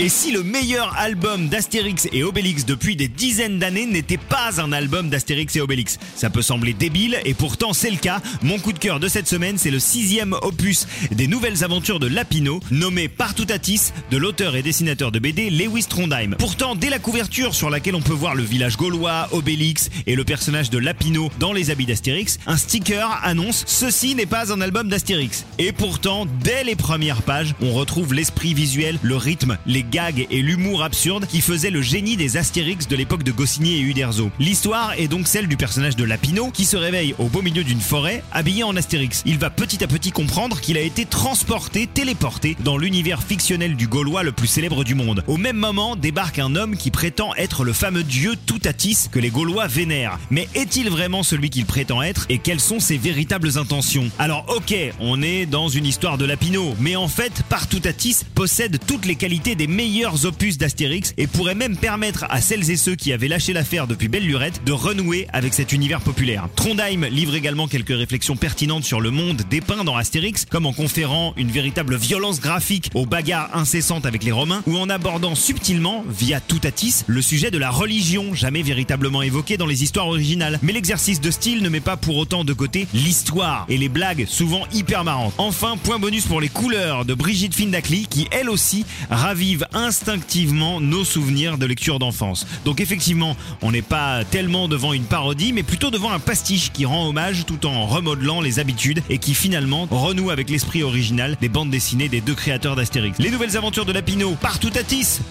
Et si le meilleur album d'Astérix et Obélix depuis des dizaines d'années n'était pas un album d'Astérix et Obélix? Ça peut sembler débile et pourtant c'est le cas. Mon coup de cœur de cette semaine, c'est le sixième opus des nouvelles aventures de Lapino, nommé Partoutatis, de l'auteur et dessinateur de BD Lewis Trondheim. Pourtant, dès la couverture sur laquelle on peut voir le village gaulois, Obélix et le personnage de Lapino dans les habits d'Astérix, un sticker annonce ceci n'est pas un album d'Astérix. Et pourtant, dès les premières pages, on retrouve l'esprit visuel, le rythme, les gags et l'humour absurde qui faisaient le génie des Astérix de l'époque de Goscinny et Uderzo. L'histoire est donc celle du personnage de Lapino qui se réveille au beau milieu d'une forêt habillé en Astérix. Il va petit à petit comprendre qu'il a été transporté, téléporté dans l'univers fictionnel du Gaulois le plus célèbre du monde. Au même moment débarque un homme qui prétend être le fameux dieu Toutatis que les Gaulois vénèrent. Mais est-il vraiment celui qu'il prétend être et quelles sont ses véritables intentions? Alors ok, on est dans une histoire de Lapino, mais en fait Partoutatis possède toutes les qualités des meilleurs opus d'Astérix et pourrait même permettre à celles et ceux qui avaient lâché l'affaire depuis belle lurette de renouer avec cet univers populaire. Trondheim livre également quelques réflexions pertinentes sur le monde dépeint dans Astérix, comme en conférant une véritable violence graphique aux bagarres incessantes avec les Romains, ou en abordant subtilement, via Toutatis, le sujet de la religion, jamais véritablement évoqué dans les histoires originales. Mais l'exercice de style ne met pas pour autant de côté l'histoire et les blagues souvent hyper marrantes. Enfin, point bonus pour les couleurs de Brigitte Findakli, qui elle aussi ravive instinctivement nos souvenirs de lecture d'enfance. Donc effectivement, on n'est pas tellement devant une parodie, mais plutôt devant un pastiche qui rend hommage tout en remodelant les habitudes et qui finalement renoue avec l'esprit original des bandes dessinées des deux créateurs d'Astérix. Les nouvelles aventures de Lapino, partout à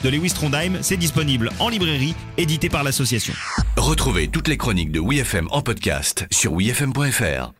de Lewis Trondheim, c'est disponible en librairie, édité par l'association. Retrouvez toutes les chroniques de WeFM en podcast sur wefm.fr.